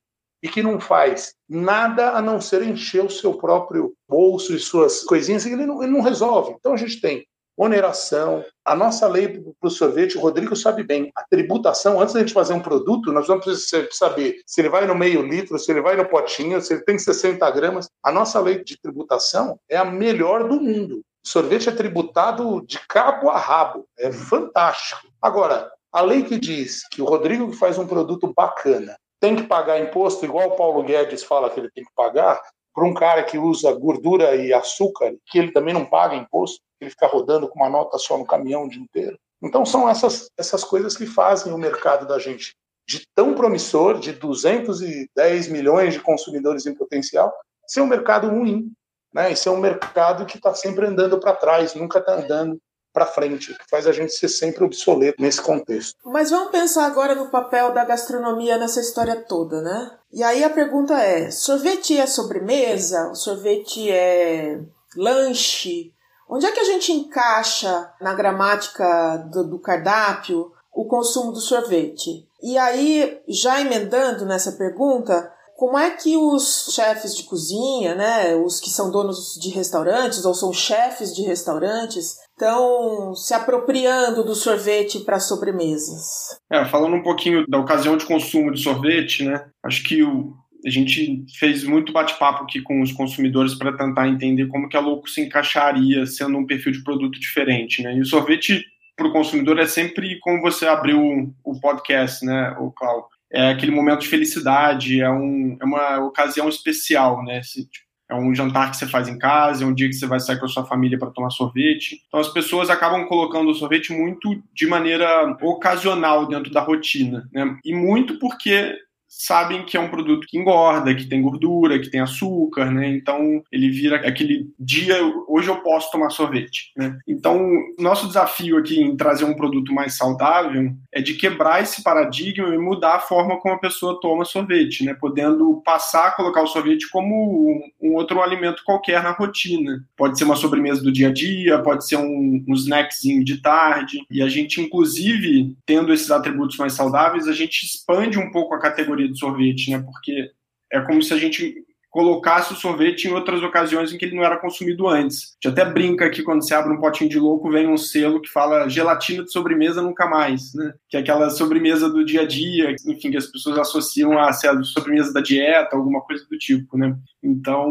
e que não faz nada a não ser encher o seu próprio bolso e suas coisinhas, e ele não, ele não resolve. Então a gente tem oneração. A nossa lei para o sorvete, o Rodrigo sabe bem, a tributação, antes da gente fazer um produto, nós vamos saber se ele vai no meio litro, se ele vai no potinho, se ele tem 60 gramas. A nossa lei de tributação é a melhor do mundo. O sorvete é tributado de cabo a rabo. É fantástico. Agora, a lei que diz que o Rodrigo que faz um produto bacana tem que pagar imposto, igual o Paulo Guedes fala que ele tem que pagar, para um cara que usa gordura e açúcar, que ele também não paga imposto, ele fica rodando com uma nota só no caminhão o dia inteiro. Então são essas, essas coisas que fazem o mercado da gente de tão promissor, de 210 milhões de consumidores em potencial, ser um mercado ruim. Né? E ser um mercado que está sempre andando para trás, nunca está andando para frente, que faz a gente ser sempre obsoleto nesse contexto. Mas vamos pensar agora no papel da gastronomia nessa história toda, né? E aí a pergunta é: sorvete é sobremesa? Sorvete é lanche? Onde é que a gente encaixa na gramática do, do cardápio o consumo do sorvete? E aí, já emendando nessa pergunta, como é que os chefes de cozinha, né, os que são donos de restaurantes ou são chefes de restaurantes, estão se apropriando do sorvete para sobremesas? É, falando um pouquinho da ocasião de consumo de sorvete, né, acho que o, a gente fez muito bate-papo aqui com os consumidores para tentar entender como que a Louco se encaixaria sendo um perfil de produto diferente, né? E o sorvete para o consumidor é sempre como você abriu o podcast, né, o Cláudio? É aquele momento de felicidade, é, um, é uma ocasião especial, né? tipo, é um jantar que você faz em casa, é um dia que você vai sair com a sua família para tomar sorvete. Então as pessoas acabam colocando o sorvete muito de maneira ocasional dentro da rotina, né? E muito porque sabem que é um produto que engorda, que tem gordura, que tem açúcar, né? Então ele vira aquele dia, hoje eu posso tomar sorvete, né? Então, nosso desafio aqui em trazer um produto mais saudável é de quebrar esse paradigma e mudar a forma como a pessoa toma sorvete, né? Podendo passar a colocar o sorvete como um, outro alimento qualquer na rotina. Pode ser uma sobremesa do dia a dia, pode ser um, um snackzinho de tarde. E a gente, inclusive, tendo esses atributos mais saudáveis, a gente expande um pouco a categoria categoria de sorvete, né? Porque é como se a gente colocasse o sorvete em outras ocasiões em que ele não era consumido antes. A gente até brinca aqui quando você abre um potinho de louco, vem um selo que fala gelatina de sobremesa nunca mais, né? Que é aquela sobremesa do dia a dia, enfim, que as pessoas associam a ser a sobremesa da dieta, alguma coisa do tipo, né? Então,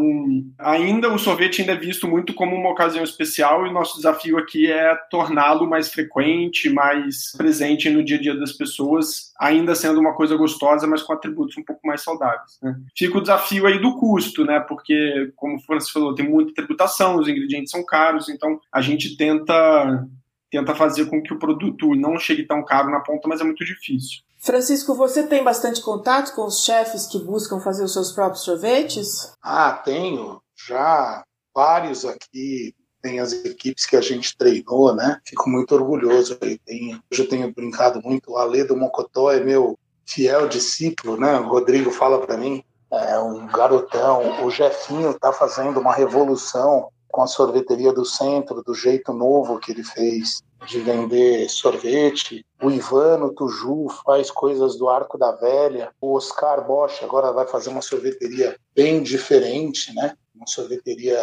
ainda o sorvete ainda é visto muito como uma ocasião especial e nosso desafio aqui é torná-lo mais frequente, mais presente no dia a dia das pessoas, ainda sendo uma coisa gostosa, mas com atributos um pouco mais saudáveis. Né? Fica o desafio aí do custo, né? Porque, como o Francis falou, tem muita tributação, os ingredientes são caros, então a gente tenta tenta fazer com que o produto não chegue tão caro na ponta, mas é muito difícil. Francisco, você tem bastante contato com os chefes que buscam fazer os seus próprios sorvetes? Ah, tenho. Já vários aqui. Tem as equipes que a gente treinou, né? Fico muito orgulhoso. Eu tenho, hoje eu tenho brincado muito. O Ale do Mocotó é meu fiel discípulo, né? O Rodrigo fala para mim. É um garotão. O Jefinho está fazendo uma revolução com a sorveteria do centro, do jeito novo que ele fez de vender sorvete. O Ivano Tuju faz coisas do Arco da Velha. O Oscar Bosch agora vai fazer uma sorveteria bem diferente, né? Uma sorveteria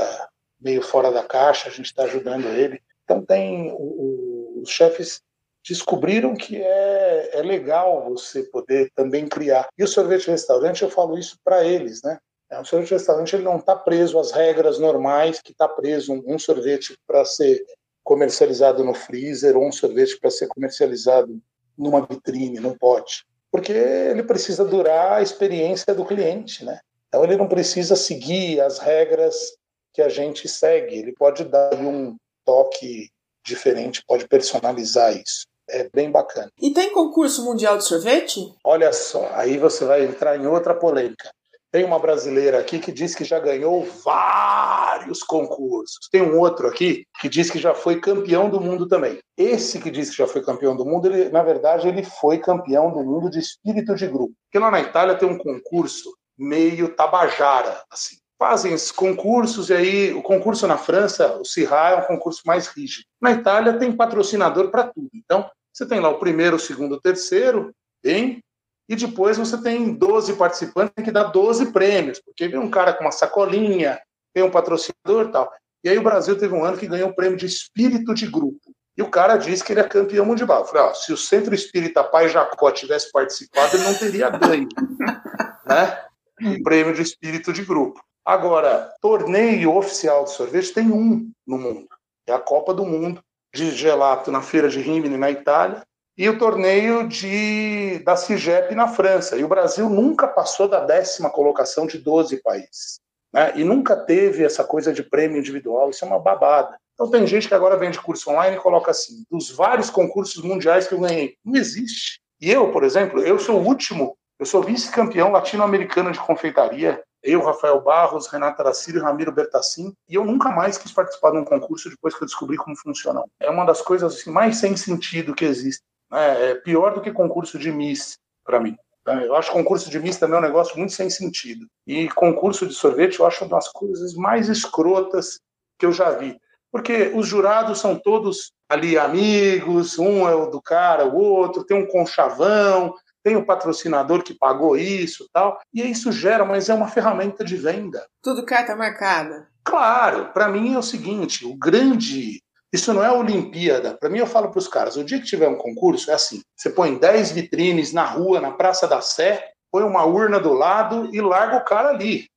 meio fora da caixa. A gente está ajudando ele. Então tem o, o, os chefes descobriram que é, é legal você poder também criar. E o sorvete restaurante, eu falo isso para eles, né? É, um sorvete restaurante ele não está preso às regras normais que está preso um, sorvete para ser comercializado no freezer ou um sorvete para ser comercializado numa vitrine, num pote, porque ele precisa durar a experiência do cliente, né? Então ele não precisa seguir as regras que a gente segue, ele pode dar um toque diferente, pode personalizar isso. É bem bacana. E tem concurso mundial de sorvete? Olha só, aí você vai entrar em outra polêmica. Tem uma brasileira aqui que diz que já ganhou vários concursos. Tem um outro aqui que diz que já foi campeão do mundo também. Esse que diz que já foi campeão do mundo, ele, na verdade, ele foi campeão do mundo de espírito de grupo. Porque lá na Itália tem um concurso meio tabajara, assim. Fazem esses concursos e aí o concurso na França, o CIRA é um concurso mais rígido. Na Itália tem patrocinador para tudo. Então, você tem lá o primeiro, o segundo, o terceiro, bem e depois você tem 12 participantes, tem que dar 12 prêmios, porque vem um cara com uma sacolinha, tem um patrocinador tal. E aí o Brasil teve um ano que ganhou o prêmio de espírito de grupo. E o cara disse que ele é campeão mundial. Eu falei, ó, se o Centro Espírita Pai Jacó tivesse participado, ele não teria ganho, *laughs* né? Um prêmio de espírito de grupo. Agora, torneio oficial de sorvete tem um no mundo. É a Copa do Mundo de gelato na feira de Rimini, na Itália, e o torneio de, da CIGEP na França. E o Brasil nunca passou da décima colocação de 12 países. Né? E nunca teve essa coisa de prêmio individual, isso é uma babada. Então tem gente que agora vende curso online e coloca assim, dos vários concursos mundiais que eu ganhei. Não existe. E eu, por exemplo, eu sou o último, eu sou vice-campeão latino-americano de confeitaria, eu, Rafael Barros, Renata Aracílio e Ramiro Bertassin, e eu nunca mais quis participar de um concurso depois que eu descobri como funciona. É uma das coisas assim, mais sem sentido que existe. É, é pior do que concurso de Miss, para mim. Tá? Eu acho concurso de Miss também um negócio muito sem sentido. E concurso de sorvete eu acho uma das coisas mais escrotas que eu já vi. Porque os jurados são todos ali amigos, um é o do cara, o outro, tem um conchavão, tem o patrocinador que pagou isso tal. E isso gera, mas é uma ferramenta de venda. Tudo carta marcada. Claro, para mim é o seguinte: o grande isso não é Olimpíada. Para mim, eu falo para os caras: o dia que tiver um concurso, é assim: você põe 10 vitrines na rua, na Praça da Sé, põe uma urna do lado e larga o cara ali.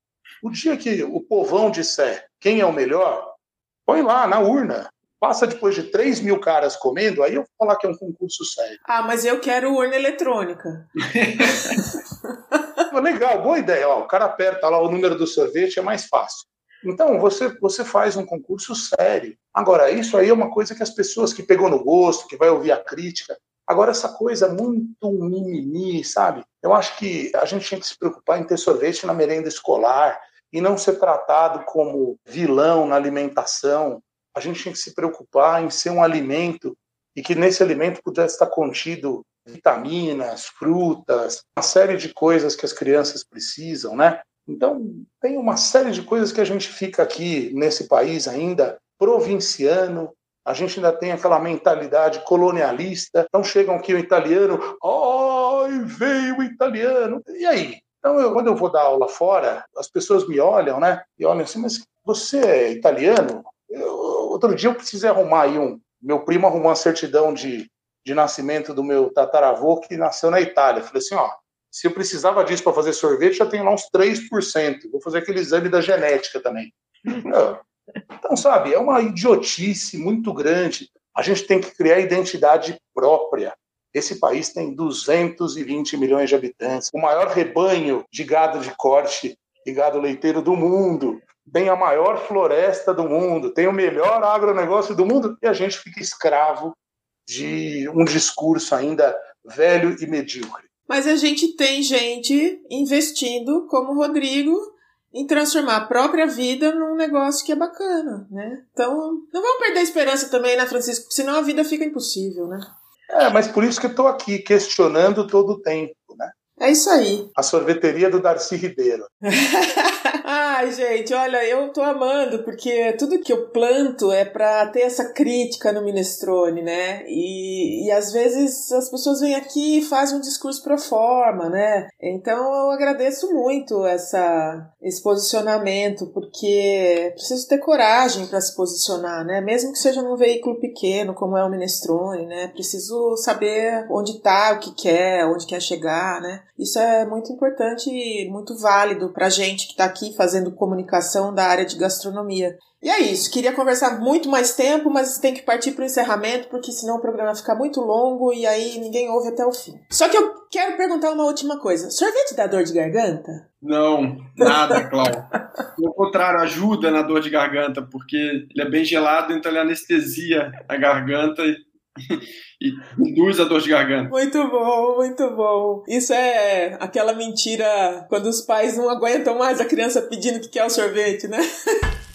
O dia que o povão disser quem é o melhor, põe lá na urna. Passa depois de 3 mil caras comendo, aí eu vou falar que é um concurso sério. Ah, mas eu quero urna eletrônica. *laughs* Legal, boa ideia. Ó, o cara aperta lá o número do sorvete, é mais fácil. Então, você, você faz um concurso sério. Agora, isso aí é uma coisa que as pessoas que pegou no gosto, que vai ouvir a crítica. Agora, essa coisa muito mimimi, sabe? Eu acho que a gente tinha que se preocupar em ter sorvete na merenda escolar e não ser tratado como vilão na alimentação. A gente tinha que se preocupar em ser um alimento e que nesse alimento pudesse estar contido vitaminas, frutas, uma série de coisas que as crianças precisam, né? Então, tem uma série de coisas que a gente fica aqui nesse país ainda provinciano, a gente ainda tem aquela mentalidade colonialista. Então chegam aqui o italiano, ai, veio o italiano. E aí? Então, eu, quando eu vou dar aula fora, as pessoas me olham, né? E olham assim, mas você é italiano? Eu, outro dia eu precisei arrumar aí um. Meu primo arrumou uma certidão de, de nascimento do meu tataravô que nasceu na Itália. Falei assim, ó, se eu precisava disso para fazer sorvete, já tenho lá uns 3%. Vou fazer aquele exame da genética também. Então, sabe, é uma idiotice muito grande. A gente tem que criar identidade própria. Esse país tem 220 milhões de habitantes, o maior rebanho de gado de corte e gado leiteiro do mundo, tem a maior floresta do mundo, tem o melhor agronegócio do mundo, e a gente fica escravo de um discurso ainda velho e medíocre. Mas a gente tem gente investindo, como o Rodrigo, em transformar a própria vida num negócio que é bacana, né? Então, não vamos perder a esperança também, né, Francisco? Senão a vida fica impossível, né? É, mas por isso que eu estou aqui questionando todo o tempo? É isso aí. A sorveteria do Darcy Ribeiro. *laughs* Ai, gente, olha, eu tô amando, porque tudo que eu planto é para ter essa crítica no minestrone, né? E, e às vezes as pessoas vêm aqui e fazem um discurso pro forma, né? Então eu agradeço muito essa, esse posicionamento, porque preciso ter coragem para se posicionar, né? Mesmo que seja num veículo pequeno, como é o minestrone, né? Preciso saber onde tá, o que quer, onde quer chegar, né? Isso é muito importante e muito válido pra gente que tá aqui fazendo comunicação da área de gastronomia. E é isso, queria conversar muito mais tempo, mas tem que partir para o encerramento, porque senão o programa fica muito longo e aí ninguém ouve até o fim. Só que eu quero perguntar uma última coisa: sorvete dá dor de garganta? Não, nada, Cláudio. *laughs* Pelo contrário, ajuda na dor de garganta, porque ele é bem gelado, então ele anestesia a garganta e induz a dor de garganta. Muito bom, muito bom. Isso é aquela mentira quando os pais não aguentam mais a criança pedindo que quer o sorvete, né? *laughs*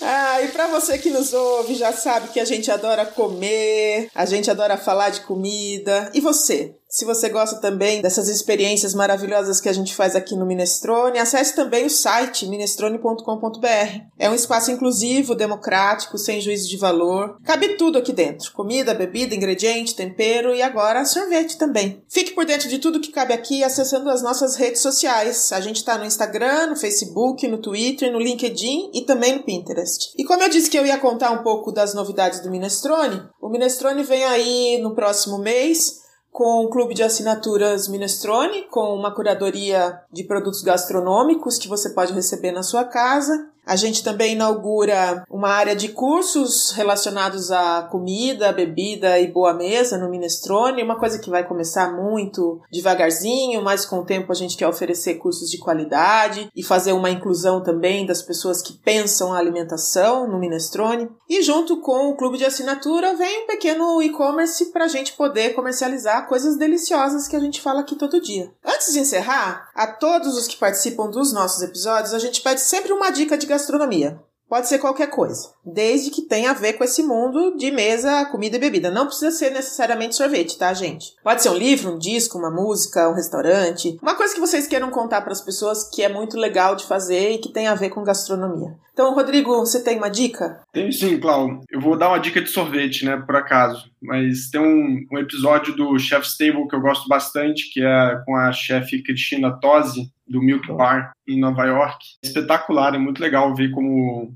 Ah, e para você que nos ouve, já sabe que a gente adora comer, a gente adora falar de comida. E você? Se você gosta também dessas experiências maravilhosas que a gente faz aqui no Minestrone, acesse também o site minestrone.com.br. É um espaço inclusivo, democrático, sem juízo de valor. Cabe tudo aqui dentro: comida, bebida, ingrediente, tempero e agora sorvete também. Fique por dentro de tudo que cabe aqui acessando as nossas redes sociais. A gente está no Instagram, no Facebook, no Twitter, no LinkedIn e também no Pinterest. E como eu disse que eu ia contar um pouco das novidades do Minestrone, o Minestrone vem aí no próximo mês com o clube de assinaturas Minestrone, com uma curadoria de produtos gastronômicos que você pode receber na sua casa. A gente também inaugura uma área de cursos relacionados à comida, bebida e boa mesa no Minestrone, uma coisa que vai começar muito devagarzinho, mas com o tempo a gente quer oferecer cursos de qualidade e fazer uma inclusão também das pessoas que pensam a alimentação no Minestrone. E junto com o clube de assinatura vem um pequeno e-commerce para a gente poder comercializar coisas deliciosas que a gente fala aqui todo dia. Antes de encerrar, a todos os que participam dos nossos episódios, a gente pede sempre uma dica de gastronomia. Pode ser qualquer coisa, desde que tenha a ver com esse mundo de mesa, comida e bebida. Não precisa ser necessariamente sorvete, tá, gente? Pode ser um livro, um disco, uma música, um restaurante, uma coisa que vocês queiram contar para as pessoas que é muito legal de fazer e que tem a ver com gastronomia. Então, Rodrigo, você tem uma dica? Tenho sim, Cláudio. Eu vou dar uma dica de sorvete, né, por acaso. Mas tem um, um episódio do Chef's Table que eu gosto bastante, que é com a chefe Cristina Tosi, do Milk Bar em Nova York. Espetacular, é muito legal ver como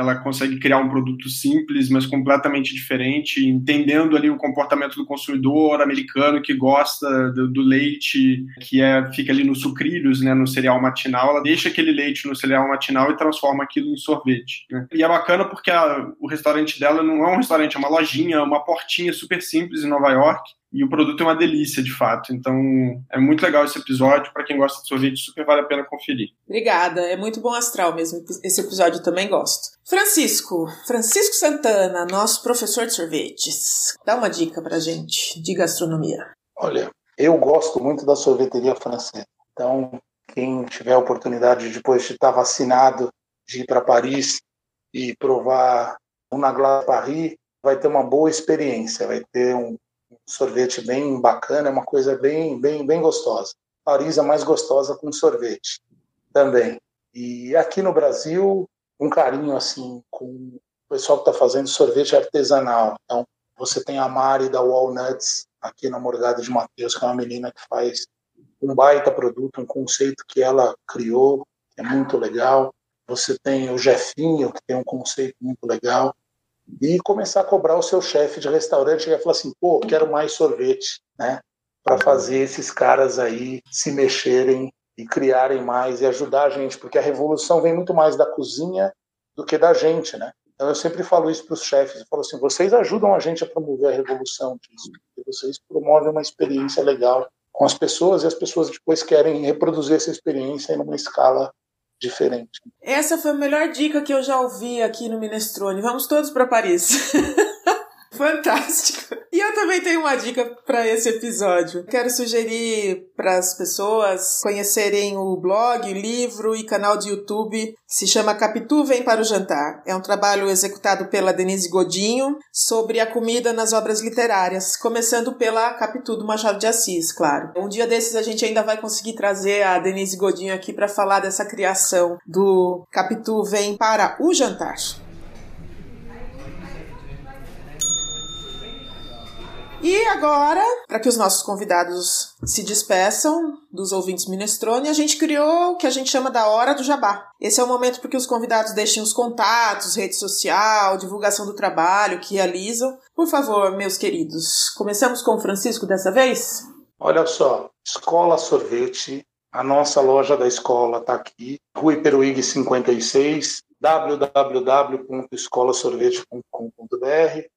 ela consegue criar um produto simples, mas completamente diferente, entendendo ali o comportamento do consumidor americano que gosta do, do, leite, que é fica ali nos sucrilhos, né, no cereal matinal, ela deixa aquele leite no cereal matinal e transforma aquilo em sorvete. Né? E é bacana porque a, o restaurante dela não é um restaurante, é uma lojinha, uma portinha super simples em Nova York, e o produto é uma delícia, de fato. Então, é muito legal esse episódio. Para quem gosta de sorvete, super vale a pena conferir. Obrigada. É muito bom astral mesmo. Esse episódio também gosto. Francisco, Francisco Santana, nosso professor de sorvetes. Dá uma dica pra gente de gastronomia. Olha, eu gosto muito da sorveteria francesa. Então, quem tiver a oportunidade depois de estar vacinado, de ir para Paris e provar um Nagla Paris, vai ter uma boa experiência, vai ter um sorvete bem bacana, é uma coisa bem, bem, bem gostosa. Paris é mais gostosa com sorvete também. E aqui no Brasil, um carinho assim com o pessoal que está fazendo sorvete artesanal. Então, você tem a Mari da Walnuts aqui na Morgada de Mateus, que é uma menina que faz um baita produto, um conceito que ela criou, que é muito legal. Você tem o Jefinho, que tem um conceito muito legal. E começar a cobrar o seu chefe de restaurante e falar assim, pô, quero mais sorvete, né? Para fazer esses caras aí se mexerem e criarem mais e ajudar a gente, porque a revolução vem muito mais da cozinha do que da gente, né? Então eu sempre falo isso para os chefes, eu falo assim, vocês ajudam a gente a promover a revolução disso, porque vocês promovem uma experiência legal com as pessoas e as pessoas depois querem reproduzir essa experiência em uma escala diferente. Essa foi a melhor dica que eu já ouvi aqui no Minestrone. Vamos todos para Paris. *laughs* Fantástico. E eu também tenho uma dica para esse episódio. Quero sugerir para as pessoas conhecerem o blog, livro e canal de YouTube. Se chama Capitu Vem para o Jantar. É um trabalho executado pela Denise Godinho sobre a comida nas obras literárias, começando pela Capitu do Machado de Assis, claro. Um dia desses a gente ainda vai conseguir trazer a Denise Godinho aqui para falar dessa criação do Capitu Vem para o Jantar. E agora, para que os nossos convidados se despeçam dos ouvintes Minestrone, a gente criou o que a gente chama da Hora do Jabá. Esse é o momento para que os convidados deixem os contatos, rede social, divulgação do trabalho que realizam. Por favor, meus queridos, começamos com o Francisco dessa vez? Olha só, Escola Sorvete, a nossa loja da escola está aqui, Rua Iperuígue 56, www.escolasorvete.com.br,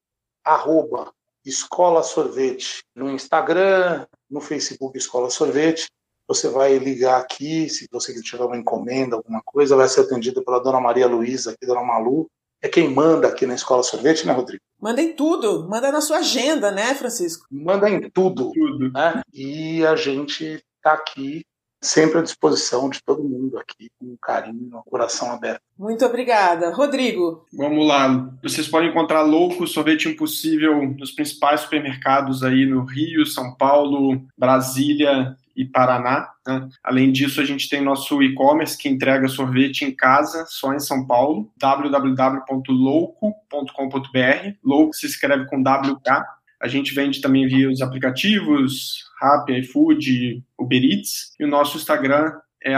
arroba Escola Sorvete no Instagram, no Facebook Escola Sorvete. Você vai ligar aqui, se você tiver uma encomenda, alguma coisa, vai ser atendido pela dona Maria Luísa, aqui, dona Malu. É quem manda aqui na Escola Sorvete, né, Rodrigo? Manda em tudo, manda na sua agenda, né, Francisco? Manda em tudo. tudo. Né? E a gente está aqui sempre à disposição de todo mundo aqui, com carinho, coração aberto. Muito obrigada. Rodrigo. Vamos lá. Vocês podem encontrar Louco Sorvete Impossível nos principais supermercados aí no Rio, São Paulo, Brasília e Paraná. Né? Além disso, a gente tem nosso e-commerce que entrega sorvete em casa, só em São Paulo, www.louco.com.br. Louco se escreve com WK. A gente vende também via os aplicativos, Rappi, iFood, Uber Eats. E o nosso Instagram é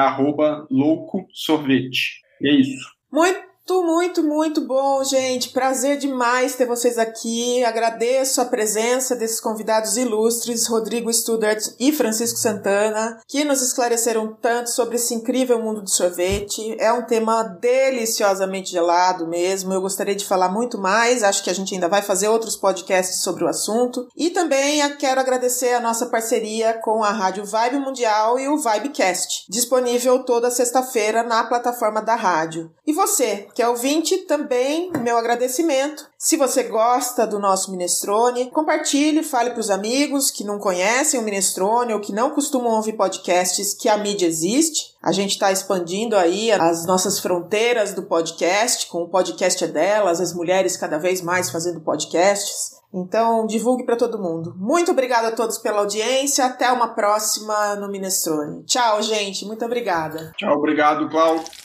loucosorvete. E é isso. Muito muito, muito, muito bom, gente. Prazer demais ter vocês aqui. Agradeço a presença desses convidados ilustres, Rodrigo Studart e Francisco Santana, que nos esclareceram tanto sobre esse incrível mundo do sorvete. É um tema deliciosamente gelado mesmo. Eu gostaria de falar muito mais. Acho que a gente ainda vai fazer outros podcasts sobre o assunto. E também quero agradecer a nossa parceria com a Rádio Vibe Mundial e o Vibecast, disponível toda sexta-feira na plataforma da rádio. E você, que é ouvinte, também meu agradecimento. Se você gosta do nosso Minestrone, compartilhe, fale para os amigos que não conhecem o Minestrone ou que não costumam ouvir podcasts que a mídia existe. A gente está expandindo aí as nossas fronteiras do podcast, com o podcast é delas, as mulheres cada vez mais fazendo podcasts. Então, divulgue para todo mundo. Muito obrigada a todos pela audiência. Até uma próxima no Minestrone. Tchau, gente. Muito obrigada. Tchau, obrigado, Cláudio.